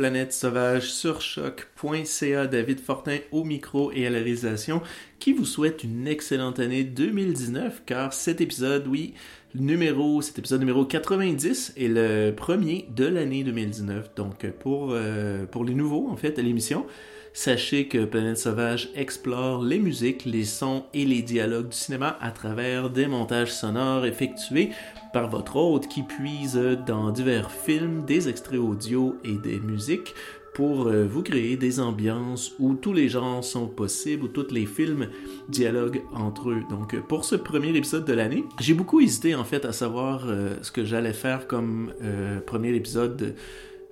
Planète Sauvage sur choc.ca. David Fortin au micro et à la réalisation qui vous souhaite une excellente année 2019 car cet épisode, oui, numéro, cet épisode numéro 90 est le premier de l'année 2019. Donc pour, euh, pour les nouveaux en fait à l'émission, Sachez que Planète Sauvage explore les musiques, les sons et les dialogues du cinéma à travers des montages sonores effectués par votre hôte qui puise dans divers films, des extraits audio et des musiques pour euh, vous créer des ambiances où tous les genres sont possibles, où tous les films dialoguent entre eux. Donc pour ce premier épisode de l'année, j'ai beaucoup hésité en fait à savoir euh, ce que j'allais faire comme euh, premier épisode de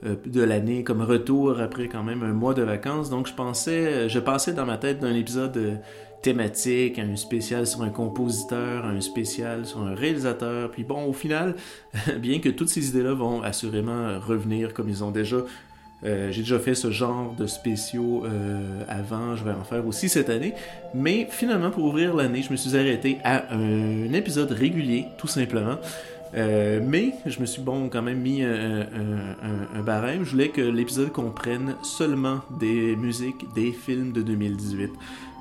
de l'année comme retour après quand même un mois de vacances. Donc je pensais, euh, je passais dans ma tête d'un épisode euh, thématique, un spécial sur un compositeur, un spécial sur un réalisateur. Puis bon, au final, bien que toutes ces idées-là vont assurément revenir comme ils ont déjà j'ai déjà fait ce genre de spéciaux avant, je vais en faire aussi cette année. Mais finalement, pour ouvrir l'année, je me suis arrêté à un épisode régulier, tout simplement. Euh, mais je me suis bon quand même mis un, barème. Je voulais que l'épisode comprenne seulement des musiques des films de 2018.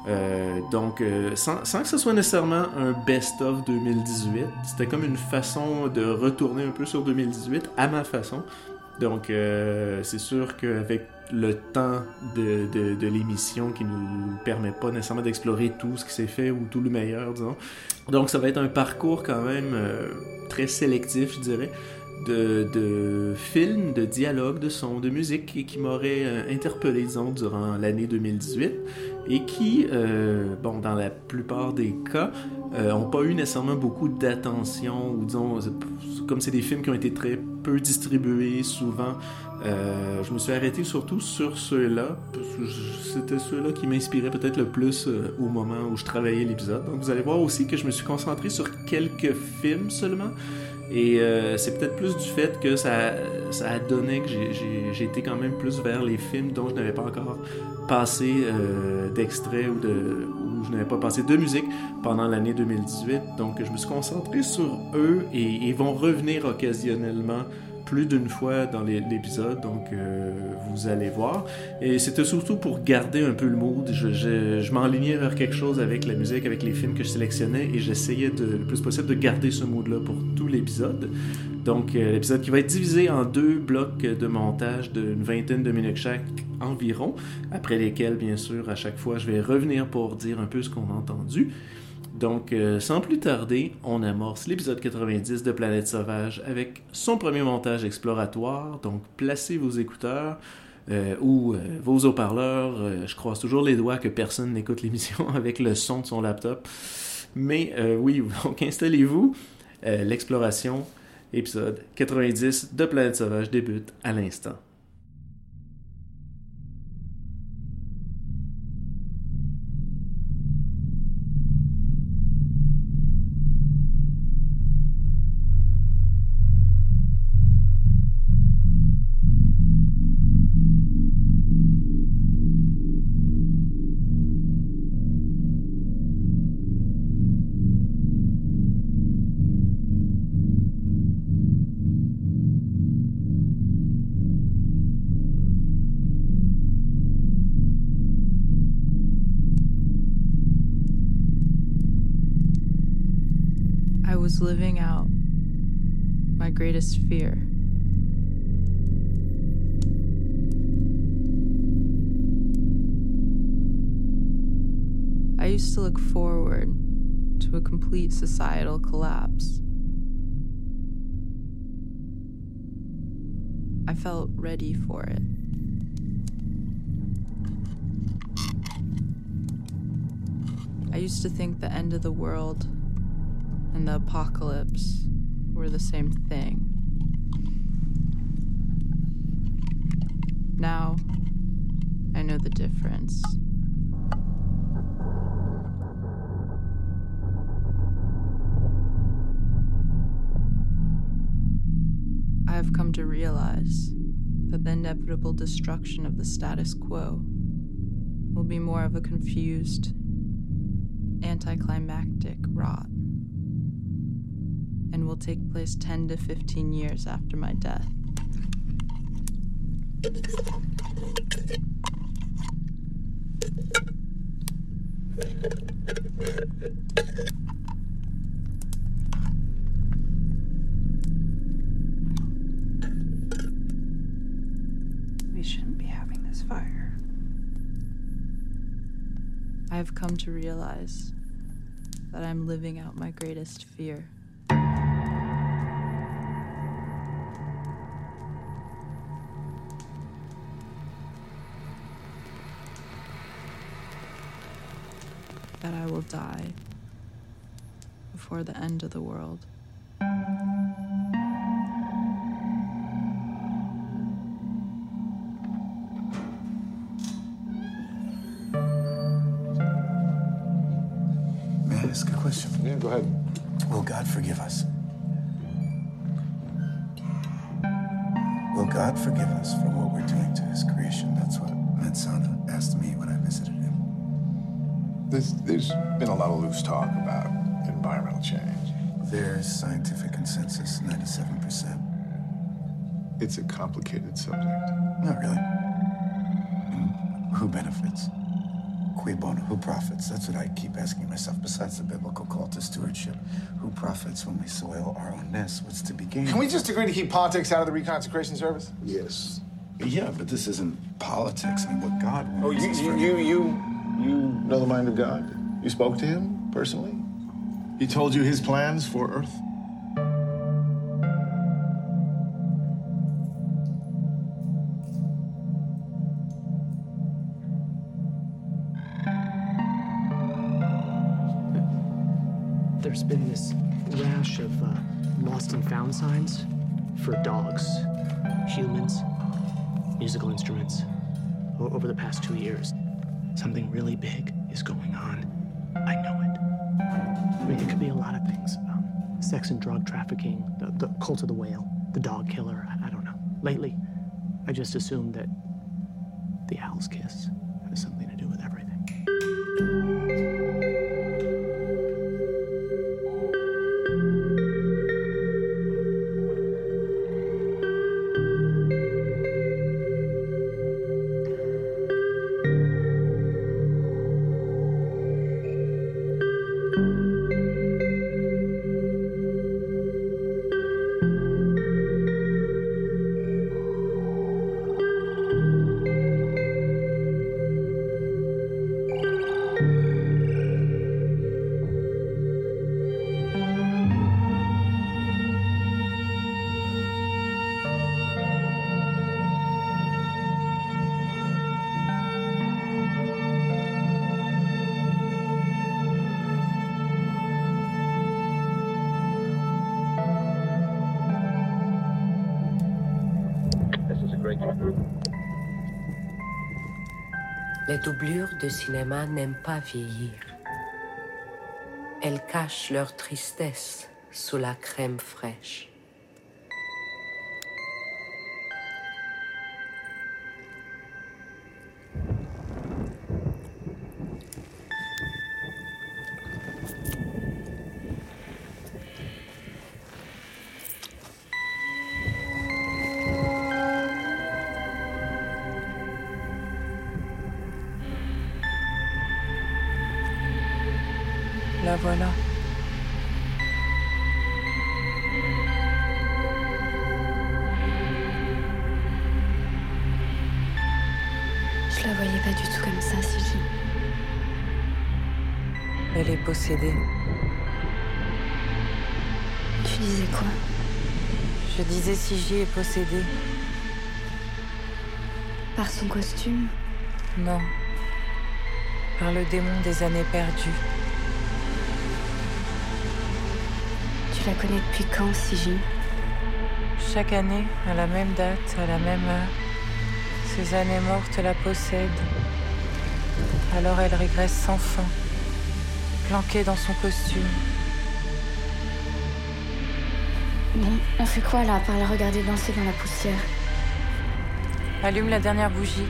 Euh, donc, euh, sans, sans, que ce soit nécessairement un best-of 2018, c'était comme une façon de retourner un peu sur 2018 à ma façon. Donc, c'est sûr qu'avec le temps de, de, l'émission qui nous permet pas nécessairement d'explorer tout ce qui s'est fait ou tout le meilleur, disons, donc ça va être un parcours quand même euh, très sélectif, je dirais, de, de, films, de dialogues, de sons, de musique et qui m'auraient euh, interpellé, disons, durant l'année 2018 et qui, euh, bon, dans la plupart des cas, n'ont pas eu nécessairement beaucoup d'attention ou disons, comme c'est des films qui ont été très peu distribués souvent, euh, je me suis arrêté surtout sur ceux-là, c'était ceux-là qui m'inspiraient peut-être le plus euh, au moment où je travaillais l'épisode. Donc vous allez voir aussi que je me suis concentré sur quelques films seulement. Et euh, c'est peut-être plus du fait que ça, ça a donné que j'ai été quand même plus vers les films dont je n'avais pas encore passé d'extrait ou, de, je n'avais pas passé de musique pendant l'année 2018. Donc je me suis concentré sur eux et ils vont revenir occasionnellement plus d'une fois dans l'épisode, donc euh, vous allez voir. Et c'était surtout pour garder un peu le mood. Je, je, m'enlignais vers quelque chose avec la musique, avec les films que je sélectionnais, et j'essayais de, le plus possible de garder ce mood-là pour tout l'épisode. Donc euh, l'épisode qui va être divisé en deux blocs de montage d'une vingtaine de minutes chaque environ, après lesquels, bien sûr, à chaque fois, je vais revenir pour dire un peu ce qu'on a entendu. Donc, euh, sans plus tarder, on amorce l'épisode 90 de Planète Sauvage avec son premier montage exploratoire. Donc, placez vos écouteurs euh, ou euh, vos haut-parleurs. je croise toujours les doigts que personne n'écoute l'émission avec le son de son laptop. Mais oui, donc installez-vous. L'exploration, épisode 90 de Planète Sauvage débute à l'instant. Was living out my greatest fear. I used to look forward to a complete societal collapse. I felt ready for it. I used to think the end of the world and the apocalypse were the same thing. Now, I know the difference. I have come to realize that the inevitable destruction of the status quo will be more of a confused, anticlimactic rot and will take place 10 to 15 years after my death. We shouldn't be having this fire. I have come to realize that I'm living out my greatest fear. That I will die before the end of the world. May I ask a question? Yeah, go ahead. Will God forgive us? Will God forgive us for what we're doing to his creation? That's what Medsana asked me There's, there's been a lot of loose talk about environmental change. There's scientific consensus, 97%. It's a complicated subject. Not really. And who benefits? Qui bono? Who profits? That's what I keep asking myself, besides the biblical call to stewardship. Who profits when we soil our own nest? What's to be gained? Can we just agree to keep politics out of the reconsecration service? Yes. Yeah, but this isn't politics. I mean, what God wants. Oh, you, is you, for- you, you, you know the mind of God? You spoke to him personally? He told you his plans for Earth? There's been this rash of uh, lost and found signs for dogs, humans, musical instruments over the past two years. Something really big is going on. I know it. I mean, it could be a lot of things um, sex and drug trafficking, the, the cult of the whale, the dog killer. I, I don't know. Lately, I just assumed that the owl's kiss has something doublures de cinéma n'aiment pas vieillir. Elles cachent leur tristesse sous la crème fraîche. La voilà. Je la voyais pas du tout comme ça, Sylvie. Elle est possédée. Tu disais quoi? Je disais Sigi est possédée. Par son costume? Non. Par le démon des années perdues. La connais depuis quand, Siji Chaque année, à la même date, à la même heure, ces années mortes la possèdent. Alors elle régresse sans fin, planquée dans son costume. Bon, on fait quoi là, à part la regarder danser dans la poussière? Allume la dernière bougie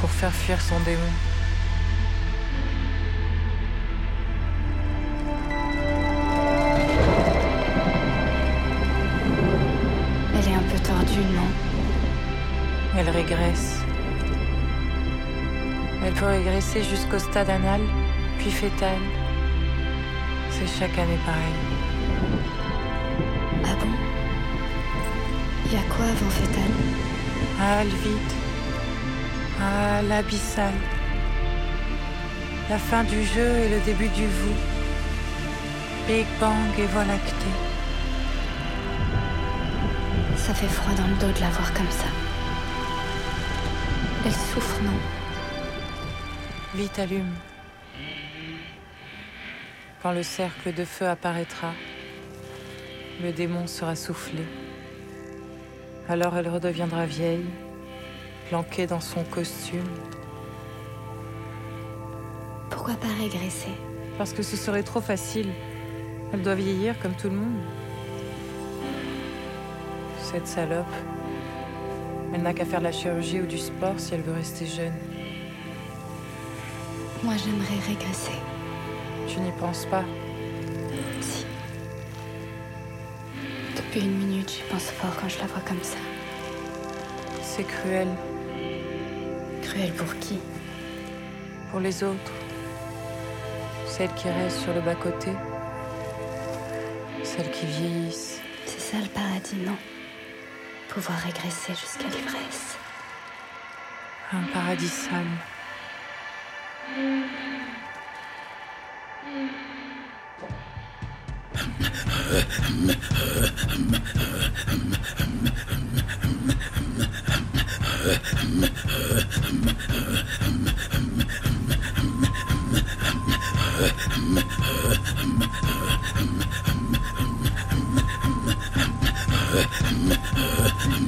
pour faire fuir son démon. Régresser jusqu'au stade anal, puis fœtal. C'est chaque année pareil. Ah bon? Y a quoi avant Fétal? Ah, le vide. Ah, l'abyssal. La fin du jeu et le début du vous. Big Bang et Voie lactée. Ça fait froid dans le dos de la voir comme ça. Elle souffre, non? Vite allume. Quand le cercle de feu apparaîtra, le démon sera soufflé. Alors elle redeviendra vieille, planquée dans son costume, Pourquoi pas régresser? Parce que ce serait trop facile. Elle doit vieillir comme tout le monde. Cette salope, elle n'a qu'à faire de la chirurgie ou du sport si elle veut rester jeune. Moi, j'aimerais régresser. Tu n'y penses pas Si. Depuis une minute, j'y pense fort quand je la vois comme ça. C'est cruel Cruel pour qui? Pour les autres. Celles qui restent sur le bas-côté. Celles qui vieillissent. C'est ça le paradis, non? Pouvoir régresser jusqu'à l'ivresse. Un paradis sale. I'm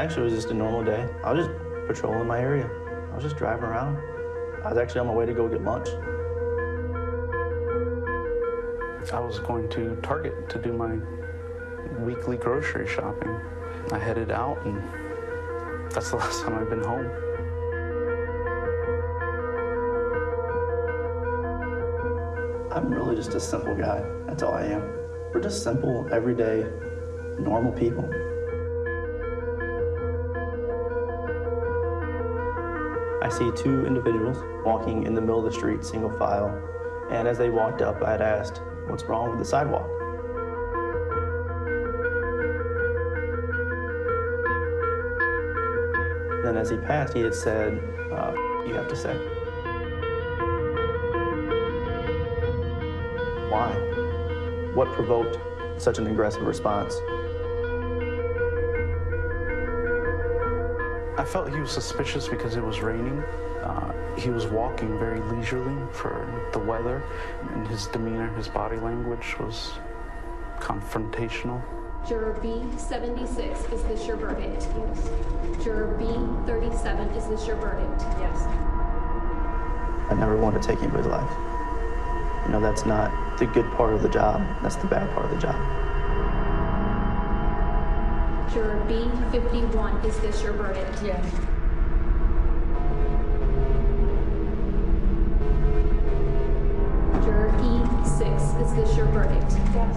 actually, it was just a normal day. I was just patrolling my area. I was just driving around. I was actually on my way to go get lunch. I was going to Target to do my weekly grocery shopping. I headed out, and that's the last time I've been home. I'm really just a simple guy. That's all I am. We're just simple, everyday, normal people. See two individuals walking in the middle of the street, single file, and as they walked up, I had asked, What's wrong with the sidewalk? Then, as he passed, he had said, uh, You have to say. Why? What provoked such an aggressive response? I felt he was suspicious because it was raining. Uh, he was walking very leisurely for the weather, and his demeanor, his body language was confrontational. Juror B76, is this your verdict? Yes. Juror B37, is this your verdict? Yes. I never want to take anybody's life. You know, that's not the good part of the job, that's the bad part of the job. Juror B51, is this your verdict? Yes. Juror E6, is this your verdict? Yes.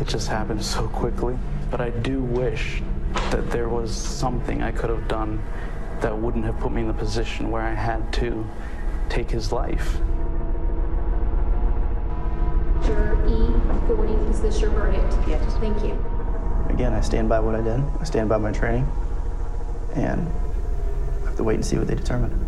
It just happened so quickly. But I do wish that there was something I could have done that wouldn't have put me in the position where I had to take his life. Juror E40, is this your verdict? Yes. Thank you. Again, I stand by what I did, I stand by my training, and I have to wait and see what they determine.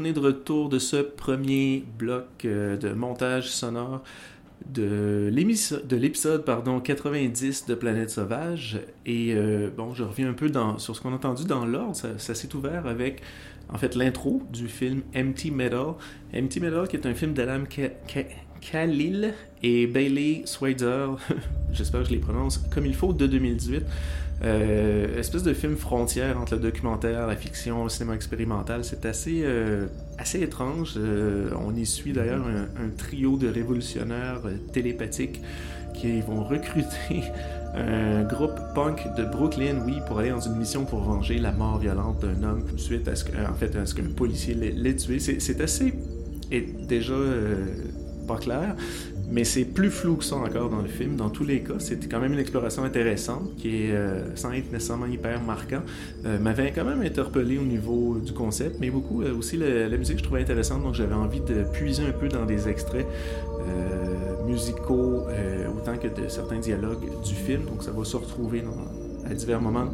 On est de retour de ce premier bloc euh, de montage sonore de l'épisode pardon 90 de Planète Sauvage. Et euh, bon je reviens un peu dans, sur ce qu'on a entendu dans l'ordre. Ça, s'est ouvert avec en fait l'intro du film Empty Metal. Empty Metal qui est un film d'Alan Khalil et Bailey Swader j'espère que je les prononce comme il faut de 2018 euh, espèce de film frontière entre le documentaire, la fiction, le cinéma expérimental. C'est assez, euh, assez étrange. Euh, on y suit d'ailleurs un, trio de révolutionnaires télépathiques qui vont recruter un groupe punk de Brooklyn, oui, pour aller dans une mission pour venger la mort violente d'un homme suite à ce en fait, à ce qu'un policier l'ait tué. C'est assez et déjà pas clair. Mais c'est plus flou que ça encore dans le film. Dans tous les cas, c'était quand même une exploration intéressante qui euh, sans être nécessairement hyper marquant, euh, m'avait quand même interpellé au niveau du concept, mais beaucoup euh, aussi la, musique je trouvais intéressante, donc j'avais envie de puiser un peu dans des extraits musicaux autant que de certains dialogues du film. Donc ça va se retrouver à divers moments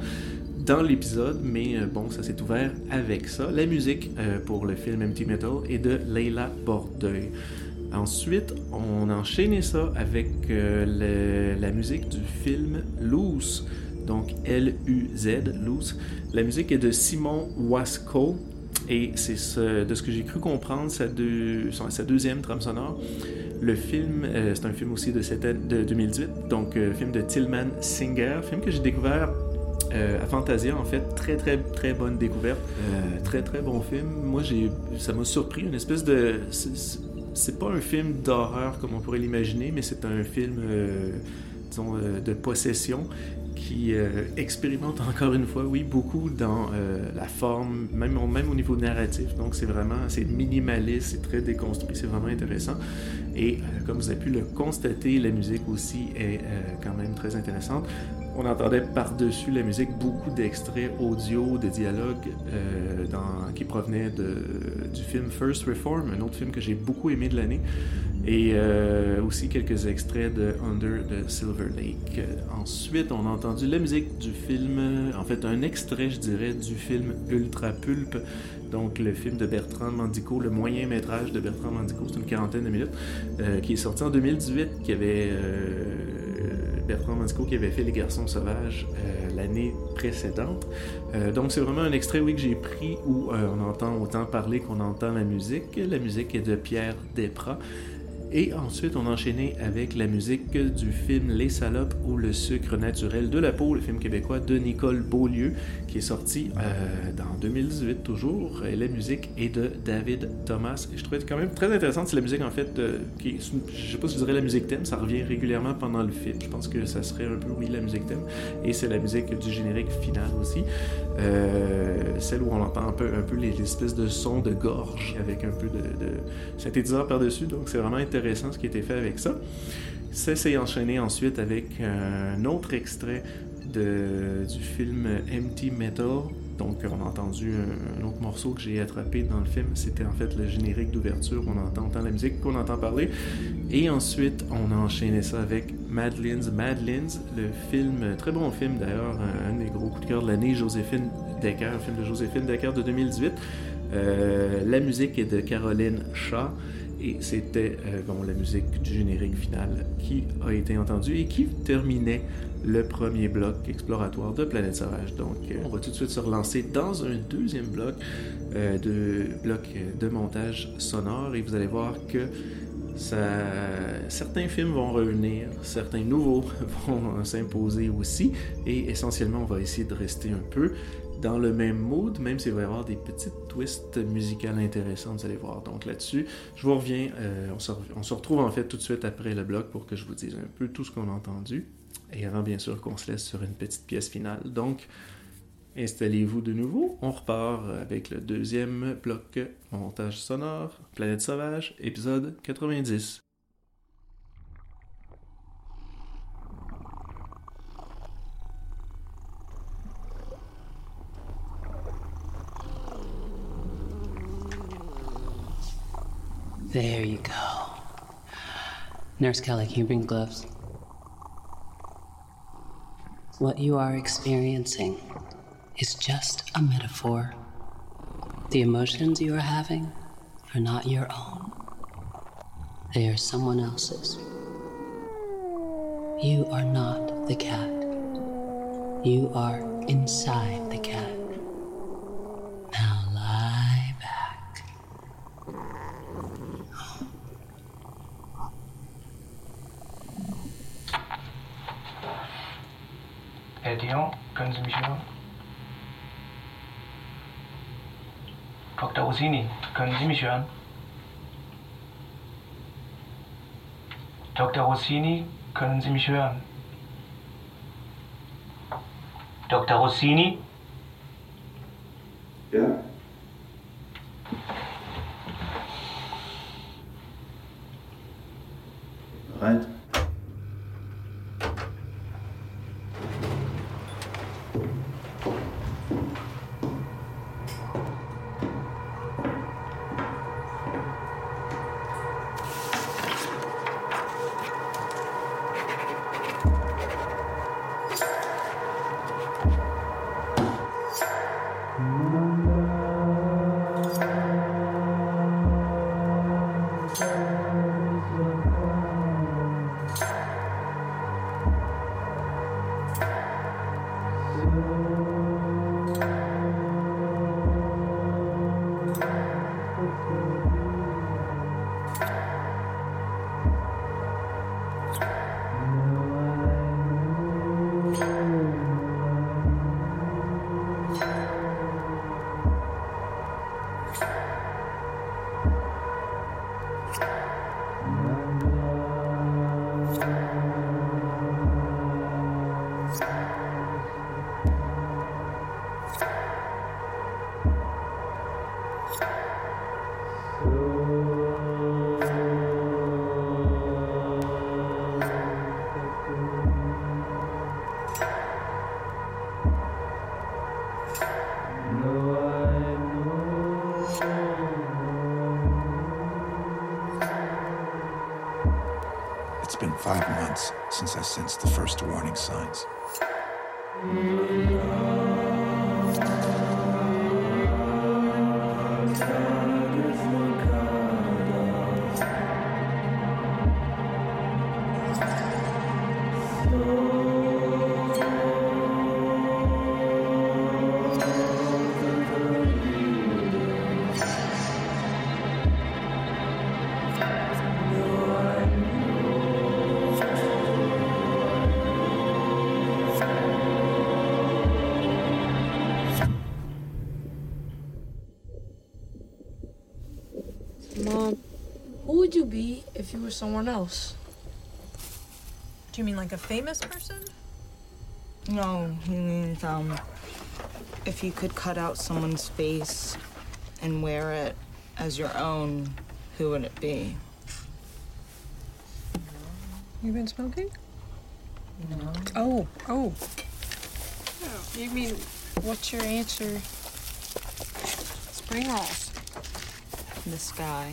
dans l'épisode, mais bon, ça s'est ouvert avec ça. La musique pour le film Empty Metal est de Leila Bordeuil. Ensuite, on a enchaîné ça avec euh, la musique du film Loose, donc L-U-Z, Loose. La musique est de Simon Wasco. Et c'est de ce que j'ai cru comprendre sa, sa, deuxième trame sonore. Le film, euh, c'est un film aussi de, cette, de 2018, donc euh, film de Tillman Singer, film que j'ai découvert à Fantasia, en fait, très très très bonne découverte, très très bon film. Moi, j'ai, ça m'a surpris, une espèce de, c'est pas un film d'horreur comme on pourrait l'imaginer, mais c'est un film, euh, disons, euh, de possession qui euh, expérimente encore une fois, oui, beaucoup dans la forme, même, même au niveau narratif. Donc c'est vraiment, c'est minimaliste, c'est très déconstruit, c'est vraiment intéressant. Et comme vous avez pu le constater, la musique aussi est quand même très intéressante on entendait par-dessus la musique beaucoup d'extraits audio, de dialogues euh, qui provenaient du film First Reform, un autre film que j'ai beaucoup aimé de l'année, et euh, aussi quelques extraits de Under the Silver Lake. Ensuite, on a entendu la musique du film, en fait un extrait, je dirais, du film Ultra Pulp, donc le film de Bertrand Mandico, le moyen métrage de Bertrand Mandico, c'est une quarantaine de minutes, euh, qui est sorti en 2018, qui avait Bertrand Mandico qui avait fait Les Garçons Sauvages euh, l'année précédente. Euh, donc c'est vraiment un extrait, oui, que j'ai pris où euh, on entend autant parler qu'on entend la musique. La musique est de Pierre Desprats. Et ensuite, on a enchaîné avec la musique du film Les Salopes ou le sucre naturel de la peau, le film québécois de Nicole Beaulieu, qui est sorti euh, dans 2018 toujours. Et la musique est de David Thomas. Je trouvais quand même très intéressante, c'est la musique en fait, euh, qui, je sais pas si je dirais la musique thème, ça revient régulièrement pendant le film. Je pense que ça serait un peu, oui, la musique thème. Et c'est la musique du générique final aussi. Euh, celle où on entend un peu, un peu les, espèces de sons de gorge avec un peu de, de synthétiseur par-dessus. Donc c'est vraiment intéressant ce qui a été fait avec ça. Ça s'est enchaîné ensuite avec un autre extrait de, du film Empty Metal. Donc, on a entendu un, autre morceau que j'ai attrapé dans le film. C'était en fait le générique d'ouverture. On entend, la musique qu'on entend parler. Et ensuite, on a enchaîné ça avec Madeline's Madeline's, le film, très bon film d'ailleurs, un, des gros coups de cœur de l'année, Joséphine Decker, le film de Joséphine Decker de 2018. Euh, la musique est de Caroline Shaw. Et c'était euh, la musique du générique final qui a été entendue et qui terminait le premier bloc exploratoire de Planète Sauvage. Donc, euh, on va tout de suite se relancer dans un deuxième bloc euh, de bloc de montage sonore et vous allez voir que certains films vont revenir, certains nouveaux vont s'imposer aussi, et essentiellement, on va essayer de rester un peu dans le même mood, même s'il va y avoir des petites twists musicales intéressantes, vous allez voir. Donc là-dessus, je vous reviens, euh, on, se, retrouve en fait tout de suite après le bloc pour que je vous dise un peu tout ce qu'on a entendu, et avant bien sûr qu'on se laisse sur une petite pièce finale. Donc, installez-vous de nouveau, on repart avec le deuxième bloc montage sonore, Planète Sauvage, épisode 90. There you go. Nurse Kelly, can you bring gloves? What you are experiencing is just a metaphor The emotions you are having are not your own, they are someone else's. You are not the cat. You are inside the cat. Herr Dion, können Sie mich hören? Dr. Rossini, können Sie mich hören? Dr. Rossini, können Sie mich hören? Dr. Rossini? Ja? Five months since I sensed the first warning signs. Someone else? Do you mean like a famous person? No, he means um, if you could cut out someone's face and wear it as your own, who would it be? You been smoking? No. Oh, oh. You mean, what's your answer? Spring rolls. The sky.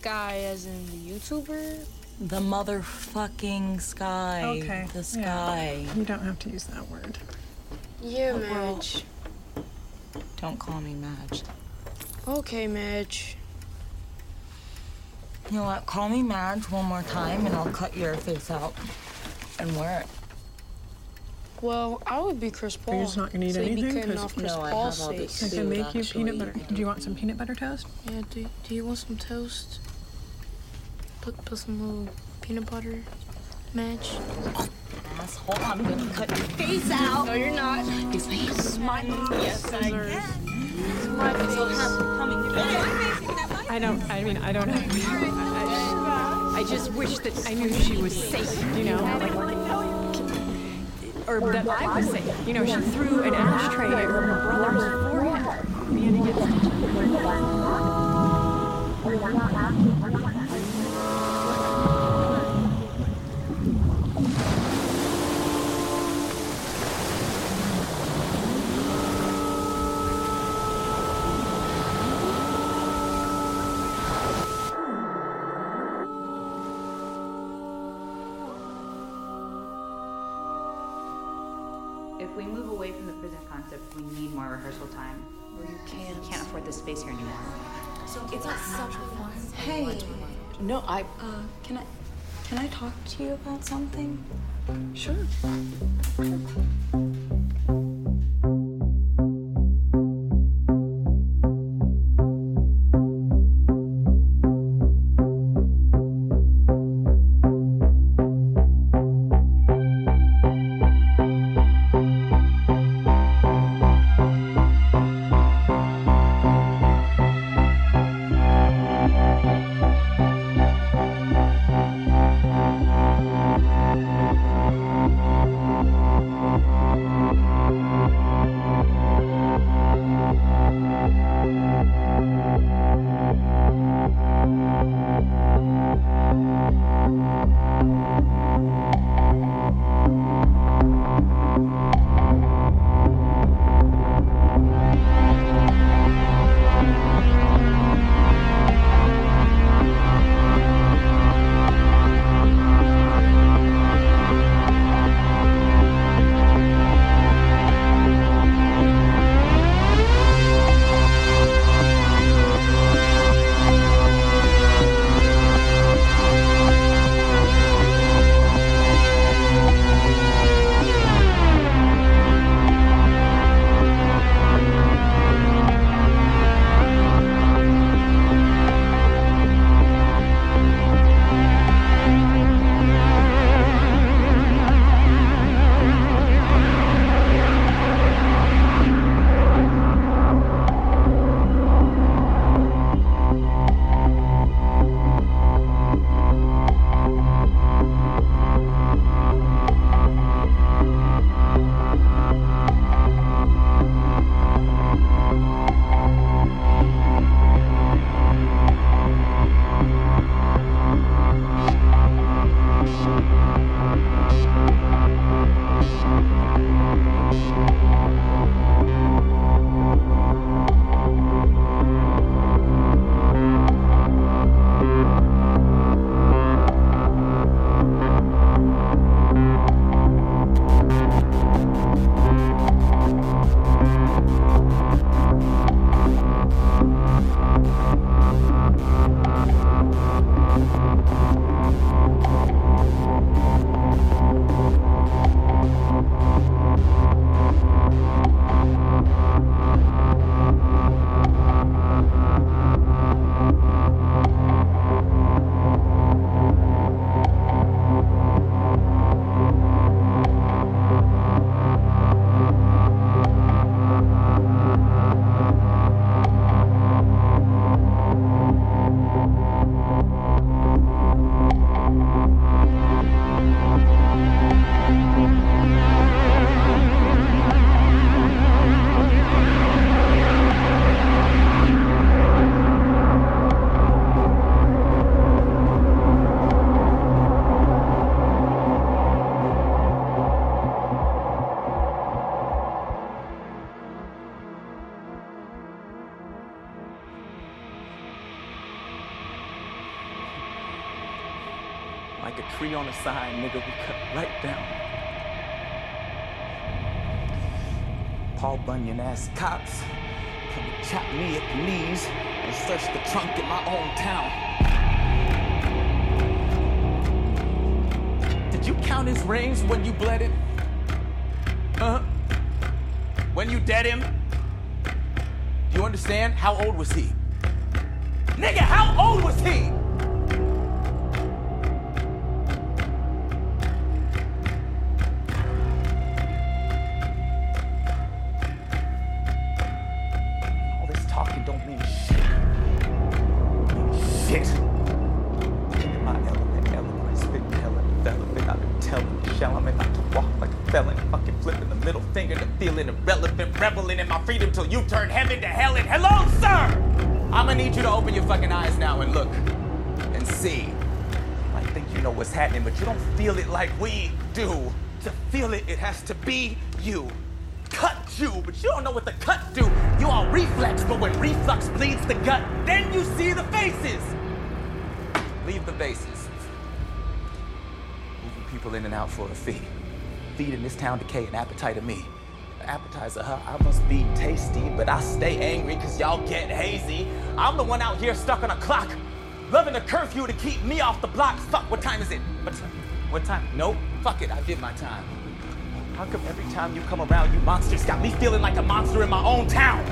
Sky as in the YouTuber? The motherfucking sky. Okay. The yeah. sky. You don't have to use that word. Yeah, Oh, well. Madge. Don't call me Madge. Okay, Madge. You know what? Call me Madge one more time and I'll cut your face out and wear it. Well, I would be Chris Paul. You're just not gonna eat so you'd be anything? cutting 'Cause- off Chris No, I Paul's have all face. this I can Food, make you peanut butter. Do you want some peanut butter toast? Yeah, do, do you want some toast? Put, put some little peanut butter, Madge. Asshole, I'm gonna cut your face out. No, you're not. It's me. My Yes, I scissors. can. My So face. have them coming together. I don't. I mean, I don't. have. I, I just wish that I knew she was safe. You know, like, or that I was safe. You know, she threw an ashtray at her brother's forehead. We had to get stitches. Hey. No, I. Uh, can I can I talk to you about something? Sure. Sign, nigga, we cut right down. Paul Bunyan ass cops come and chop me at the knees and search the trunk in my own town. Did you count his rings when you bled it? Huh? When you dead him? Do you understand? How old was he? Nigga, how old was he? To be you. Cut you, but you don't know what the cut do. You all reflex, but when reflux bleeds the gut, then you see the faces. Leave the bases. Moving people in and out for a fee. Feeding this town decay and appetite of me. appetizer, huh? I must be tasty, but I stay angry cause y'all get hazy. I'm the one out here stuck on a clock, loving a curfew to keep me off the block. Fuck, what time is it? What time? What time? Nope, fuck it, I did my time. How come every time you come around, you monsters got me feeling like a monster in my own town?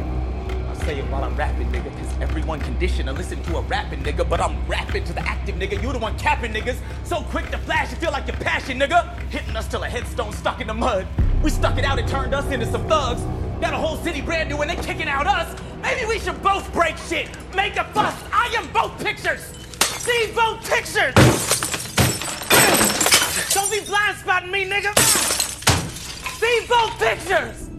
I'll say it while I'm rapping, nigga, cause everyone conditioned to listen to a rapping nigga, but I'm rapping to the active nigga. You the one capping niggas. So quick to flash, you feel like your passion, nigga. Hitting us till a headstone stuck in the mud. We stuck it out and turned us into some thugs. Got a whole city brand new and they kicking out us. Maybe we should both break shit, make a fuss. I am both pictures. See both pictures. Don't be blind spotting me, nigga. See both pictures.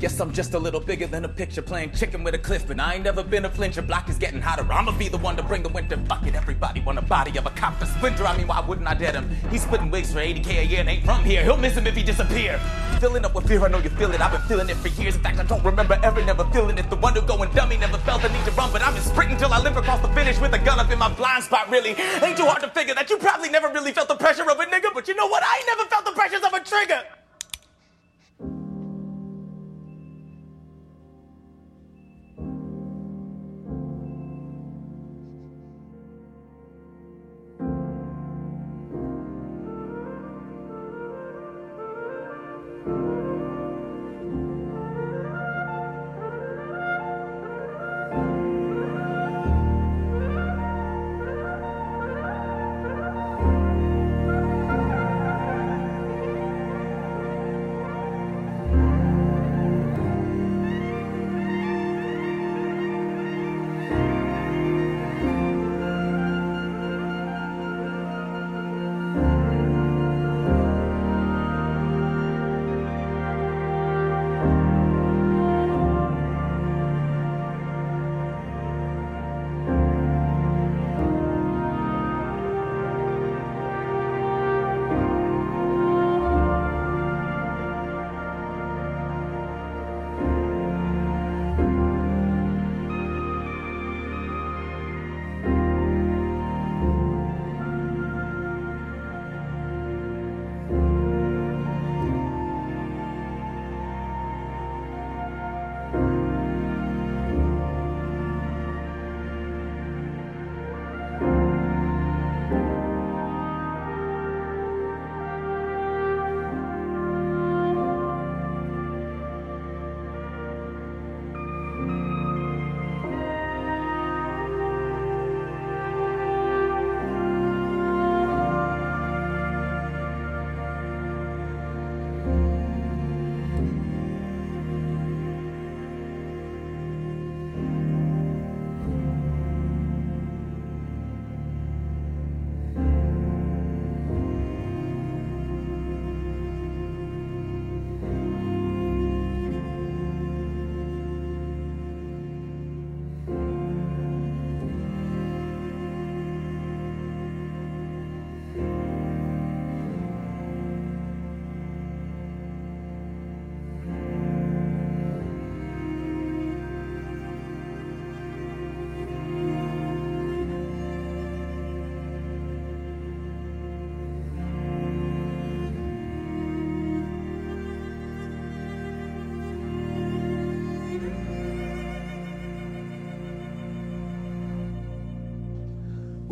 Guess I'm just a little bigger than a picture playing chicken with a cliff, but I ain't never been a flincher. Block is getting hotter. I'ma be the one to bring the winter. Fuck it, everybody want a body of a cop to splinter. I mean, why wouldn't I dead him? He's splitting wigs for 80k a year and ain't from here. He'll miss him if he disappear. Filling up with fear, I know you feel it. I've been feeling it for years. In fact, I don't remember ever never feeling it. The one who going dummy never felt the need to run, but I've been sprinting till I limp across the finish with a gun up in my blind spot. Really, ain't too hard to figure that you probably never really felt the pressure of a nigga, but you know what? I ain't never felt the pressures of a trigger.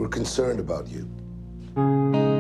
We're concerned about you.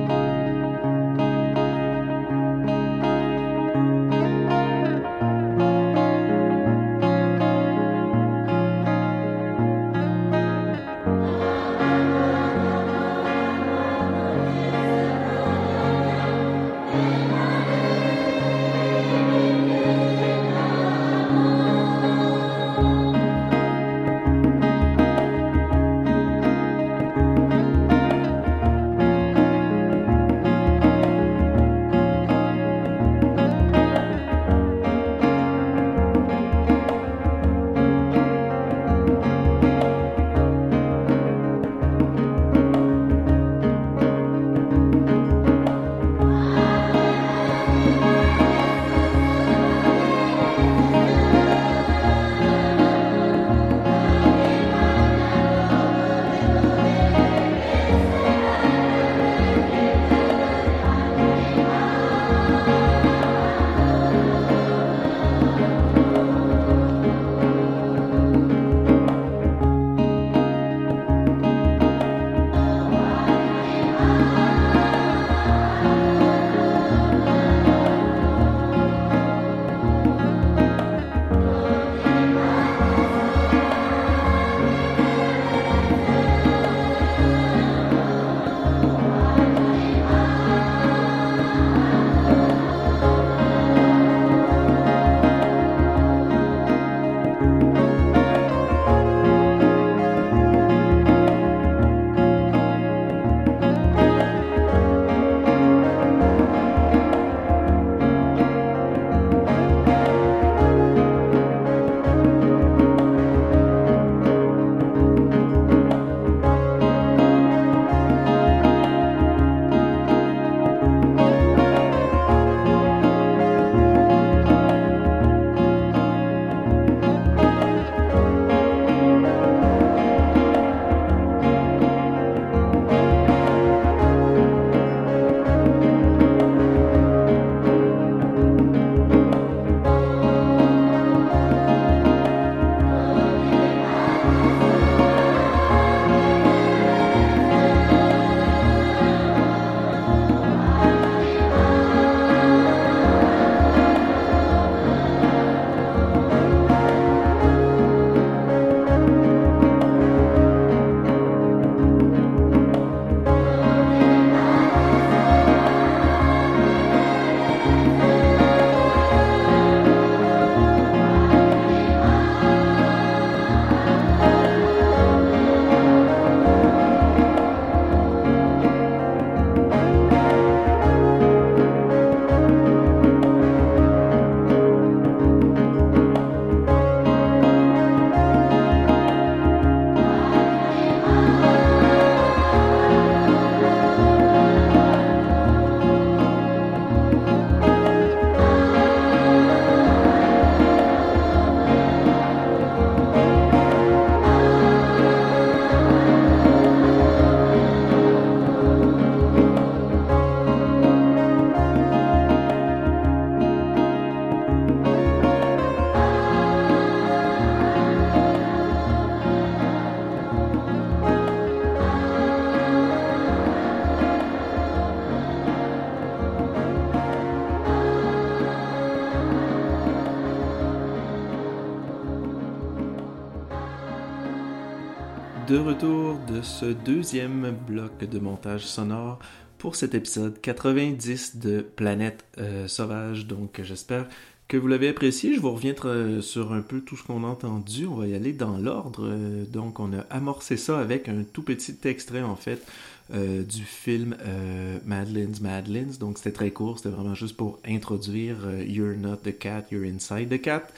De retour de ce deuxième bloc de montage sonore pour cet épisode 90 de Planète euh, Sauvage. Donc j'espère que vous l'avez apprécié. Je vous reviens euh, sur un peu tout ce qu'on a entendu. On va y aller dans l'ordre. Euh, donc on a amorcé ça avec un tout petit extrait en fait du film euh, Madeline's. Donc c'était très court, c'était vraiment juste pour introduire You're not the cat, you're inside the cat.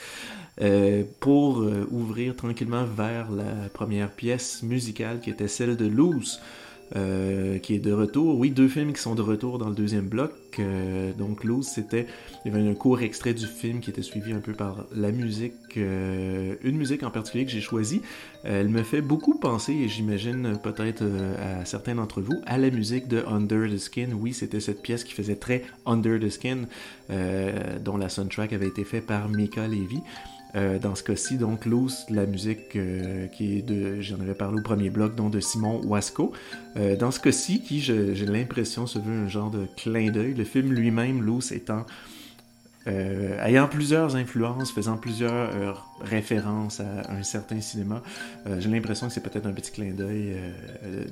Euh, pour euh, ouvrir tranquillement vers la première pièce musicale qui était celle de Loose. Euh, qui est de retour. Oui, deux films qui sont de retour dans le deuxième bloc. Euh, donc, Loose, c'était. Il y avait un court extrait du film qui était suivi un peu par la musique. Euh, une musique en particulier que j'ai choisie. elle me fait beaucoup penser, et j'imagine peut-être euh, à certains d'entre vous, à la musique de Under the Skin. Oui, c'était cette pièce qui faisait très Under the Skin, euh, dont la soundtrack avait été faite par Mika Levy. Euh, dans ce cas-ci, donc Loose, la musique euh, qui est de, j'en avais parlé au premier bloc, donc de Simon Wasco. Euh, dans ce cas-ci, qui j'ai l'impression se veut un genre de clin d'œil. Le film lui-même, Loose, étant ayant plusieurs influences, faisant plusieurs références à un certain cinéma, j'ai l'impression que c'est peut-être un petit clin d'œil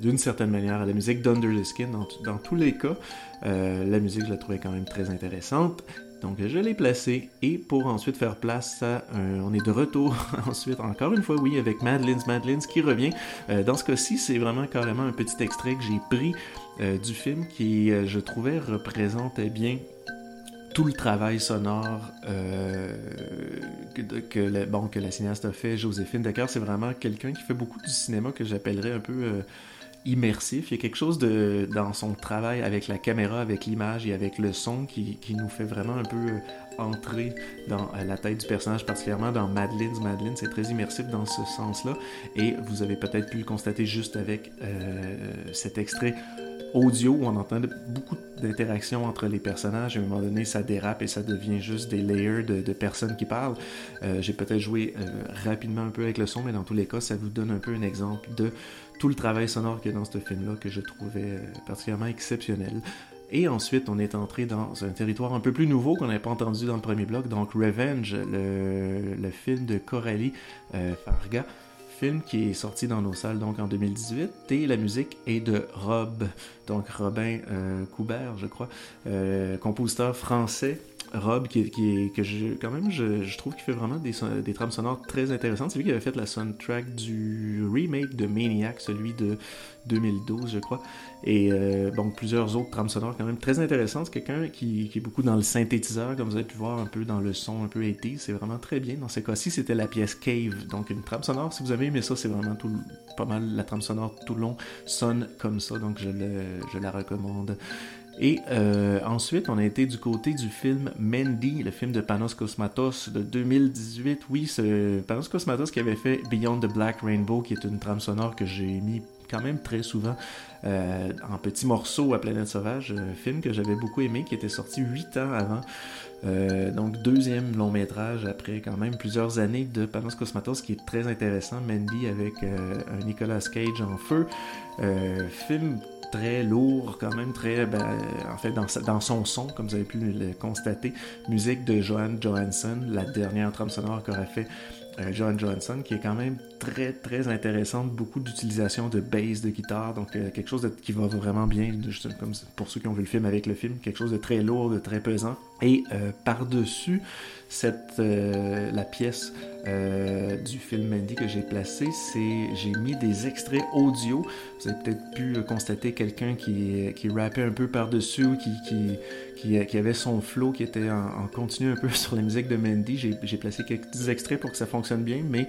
d'une certaine manière à la musique d'Under the Skin. Dans, dans tous les cas, la musique, je la trouvais quand même très intéressante. Donc je l'ai placé et pour ensuite faire place à un- on est de retour ensuite encore une fois oui avec Madeline's Madeline's qui revient. Euh, dans ce cas-ci c'est vraiment carrément un petit extrait que j'ai pris euh, du film qui euh, je trouvais représentait bien tout le travail sonore euh, que, le- bon, que la cinéaste a fait, Joséphine Decker, c'est vraiment quelqu'un qui fait beaucoup du cinéma que j'appellerais un peu euh, immersif. Il y a quelque chose de, dans son travail avec la caméra, avec l'image et avec le son qui, qui nous fait vraiment un peu entrer dans euh, la tête du personnage, particulièrement dans Madeline's Madeline. C'est très immersif dans ce sens-là. Et vous avez peut-être pu le constater juste avec euh, cet extrait audio où on entend beaucoup d'interactions entre les personnages. À un moment donné, ça dérape et ça devient juste des layers de, personnes qui parlent. Euh, J'ai peut-être joué rapidement un peu avec le son, mais dans tous les cas, ça vous donne un peu un exemple de tout le travail sonore qu'il y dans ce film-là que je trouvais euh, particulièrement exceptionnel. Et ensuite, on est entré dans un territoire un peu plus nouveau qu'on n'avait pas entendu dans le premier bloc, donc Revenge, le, le film de Coralie euh, Farga, film qui est sorti dans nos salles donc en 2018, et la musique est de Rob, donc Robin euh, Coubert, je crois, euh, compositeur français. Rob, qui, que je, quand même, je, trouve qu'il fait vraiment des, des trames sonores très intéressantes. C'est lui qui avait fait la soundtrack du remake de Maniac, celui de 2012, je crois. Et euh, plusieurs autres trames sonores quand même très intéressantes. C'est quelqu'un qui, est beaucoup dans le synthétiseur, comme vous avez pu voir un peu dans le son un peu été. C'est vraiment très bien. Dans ce cas-ci, c'était la pièce Cave, donc une trame sonore. Si vous avez aimé ça, c'est vraiment tout, pas mal la trame sonore tout long sonne comme ça, donc je la recommande. Et euh, ensuite, on a été du côté du film Mandy, le film de Panos Cosmatos de 2018. Oui, c'est Panos Cosmatos qui avait fait Beyond the Black Rainbow, qui est une trame sonore que j'ai mis quand même très souvent euh, en petits morceaux à Planète Sauvage, un film que j'avais beaucoup aimé, qui était sorti huit ans avant. Euh, donc deuxième long métrage après quand même plusieurs années de Panos Cosmatos qui est très intéressant, Mandy avec euh, un Nicolas Cage en feu, Euh, film très lourd quand même très ben, en fait dans, dans son son comme vous avez pu le constater. Musique de Johan Johansson la dernière trame sonore qu'aurait fait euh, Johan Johansson qui est quand même très très intéressante. Beaucoup d'utilisation de bass de guitare donc euh, quelque chose de- qui va vraiment bien juste comme pour ceux qui ont vu le film avec le film. Quelque chose de très lourd de très pesant. Et euh, par dessus cette euh, la pièce euh, du film Mandy que j'ai placé c'est j'ai mis des extraits audio. Vous avez peut-être pu euh, constater quelqu'un qui, qui rappait un peu par-dessus, qui, qui, qui, qui avait son flow qui était en, en continu un peu sur la musique de Mandy. J'ai placé quelques petits extraits pour que ça fonctionne bien, mais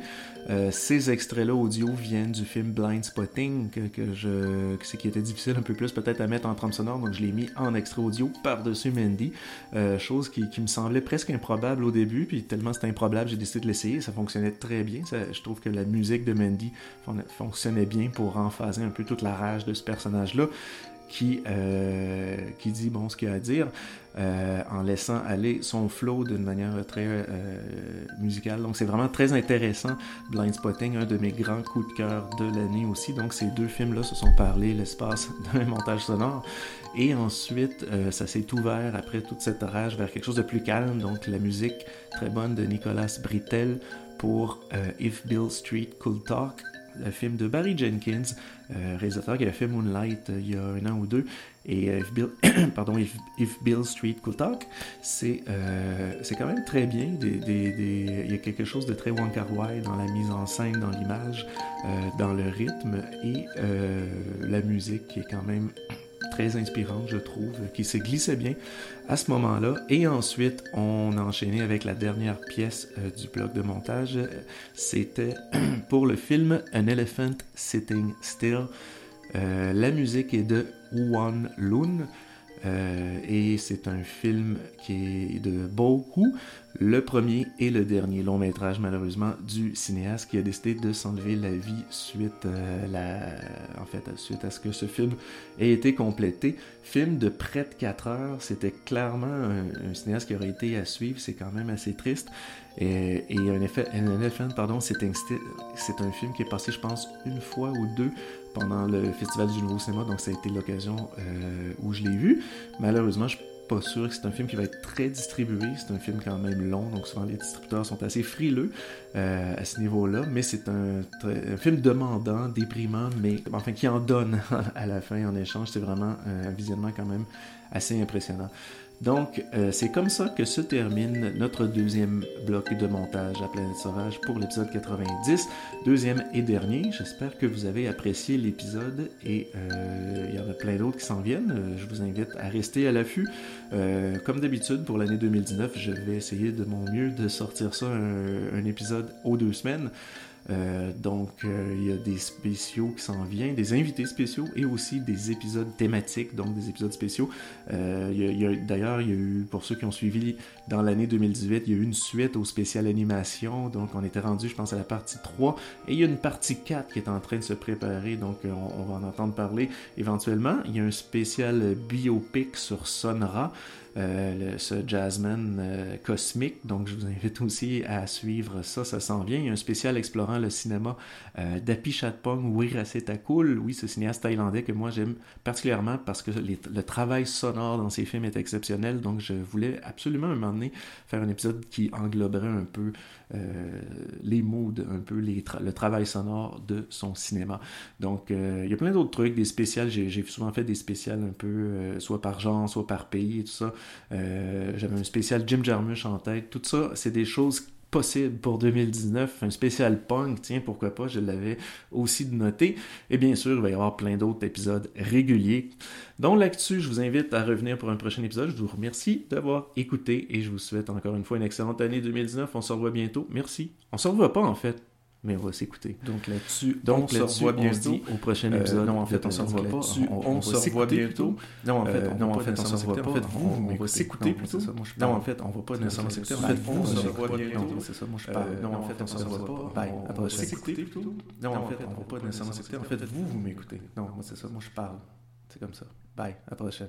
euh, ces extraits-là audio viennent du film Blind Spotting, que, que je, que qui était difficile un peu plus peut-être à mettre en trame sonore, donc je l'ai mis en extrait audio par-dessus Mandy, euh, chose qui, qui me semblait presque improbable au début, puis tellement c'était improbable, j'ai décidé de l'essayer, ça fonctionnait très bien. Ça- je trouve que la musique de Mandy fon- fonctionnait bien pour emphaser un peu toute la rage de ce personnage-là qui, euh, qui dit bon ce qu'il a à dire euh, en laissant aller son flow d'une manière très euh, musicale. Donc c'est vraiment très intéressant. Blind Spotting, un de mes grands coups de cœur de l'année aussi. Donc ces deux films-là se sont parlé l'espace d'un montage sonore. Et ensuite, ça s'est ouvert après toute cette rage vers quelque chose de plus calme. Donc la musique très bonne de Nicolas Brittel pour If Bill Street Could Talk. Le film de Barry Jenkins, euh, réalisateur qui a fait Moonlight euh, il y a un an ou deux, et euh, If Bill, pardon, If, Bill Street Could Talk, c'est quand même très bien. Il y a quelque chose de très Wonka dans la mise en scène, dans l'image, dans le rythme et la musique qui est quand même très inspirante, je trouve, qui se glissait bien à ce moment-là. Et ensuite, on a enchaîné avec la dernière pièce euh, du bloc de montage. C'était pour le film An Elephant Sitting Still. Euh, la musique est de Wan Lun. euh, et c'est un film qui est de Bo Hu, le premier et le dernier long métrage malheureusement du cinéaste qui a décidé de s'enlever la vie suite, euh, la, en fait, suite à ce que ce film ait été complété. Film de près de 4 heures, c'était clairement un, un cinéaste qui aurait été à suivre, c'est quand même assez triste. Et, et un, effet, pardon, c'est un, film qui est passé, je pense, une fois ou deux pendant le Festival du Nouveau Cinéma, donc ça a été l'occasion euh, où je l'ai vu. Malheureusement, je pas sûr que c'est un film qui va être très distribué. C'est un film quand même long, donc souvent les distributeurs sont assez frileux euh, à ce niveau-là. Mais c'est un, un film demandant, déprimant, mais enfin qui en donne à la fin en échange. C'est vraiment un visionnement quand même assez impressionnant. Donc, euh, c'est comme ça que se termine notre deuxième bloc de montage à Planète Sauvage pour l'épisode 90, deuxième et dernier. J'espère que vous avez apprécié l'épisode et euh, il y en a plein d'autres qui s'en viennent. Euh, Je vous invite à rester à l'affût. Comme d'habitude, pour l'année 2019, je vais essayer de mon mieux de sortir ça un, un épisode aux deux semaines. Euh, donc, euh, il y a des spéciaux qui s'en viennent, des invités spéciaux et aussi des épisodes thématiques, donc des épisodes spéciaux. Euh, D'ailleurs, il y a eu, pour ceux qui ont suivi dans l'année 2018, il y a eu une suite au spécial animation. Donc, on était rendu, je pense, à la partie 3. Et il y a une partie 4 qui est en train de se préparer. Donc, euh, on va en entendre parler éventuellement. Il y a un spécial biopic sur Sonra. Euh, ce jazzman euh, cosmique. Donc, je vous invite aussi à suivre ça, ça s'en vient. Il y a un spécial explorant le cinéma euh, d'Api Chatpong Wirasetakul. Oui, ce cinéaste thaïlandais que moi j'aime particulièrement parce que le travail sonore dans ses films est exceptionnel. Donc, je voulais absolument un moment donné faire un épisode qui engloberait un peu les moods, un peu le travail sonore de son cinéma. Donc, il y a plein d'autres trucs, des spéciales. J'ai souvent fait des spéciales un peu, soit par genre, soit par pays et tout ça. Euh, J'avais un spécial Jim Jarmusch en tête. Tout ça, c'est des choses possibles pour 2019. Un spécial punk, tiens, pourquoi pas, je l'avais aussi noté. Et bien sûr, il va y avoir plein d'autres épisodes réguliers. Donc là-dessus, je vous invite à revenir pour un prochain épisode. Je vous remercie d'avoir écouté et je vous souhaite encore une fois une excellente année 2019. On se revoit bientôt. Merci. On se revoit pas en fait. Mais on va s'écouter. Donc là-dessus, Donc on se là-dessus, revoit se bientôt. dit au prochain Euh, épisode. non, en fait, on se revoit pas. On- On, on se revoit bientôt. plutôt. Non, en fait, Euh, on non, en fait, on se revoit pas. En fait, vous, On- va s'écouter plutôt. Non, en fait, on va pas nécessairement s'écouter. En fait, Vous, on se revoit bientôt. Non, c'est ça, moi, je Euh, parle. Non, en fait, on se revoit pas. Bye. On va s'écouter plutôt. Non, en fait, on va pas nécessairement s'écouter. En fait, vous, vous m'écoutez. Non, moi, c'est ça, moi, je parle. C'est comme ça. Bye. À la prochaine.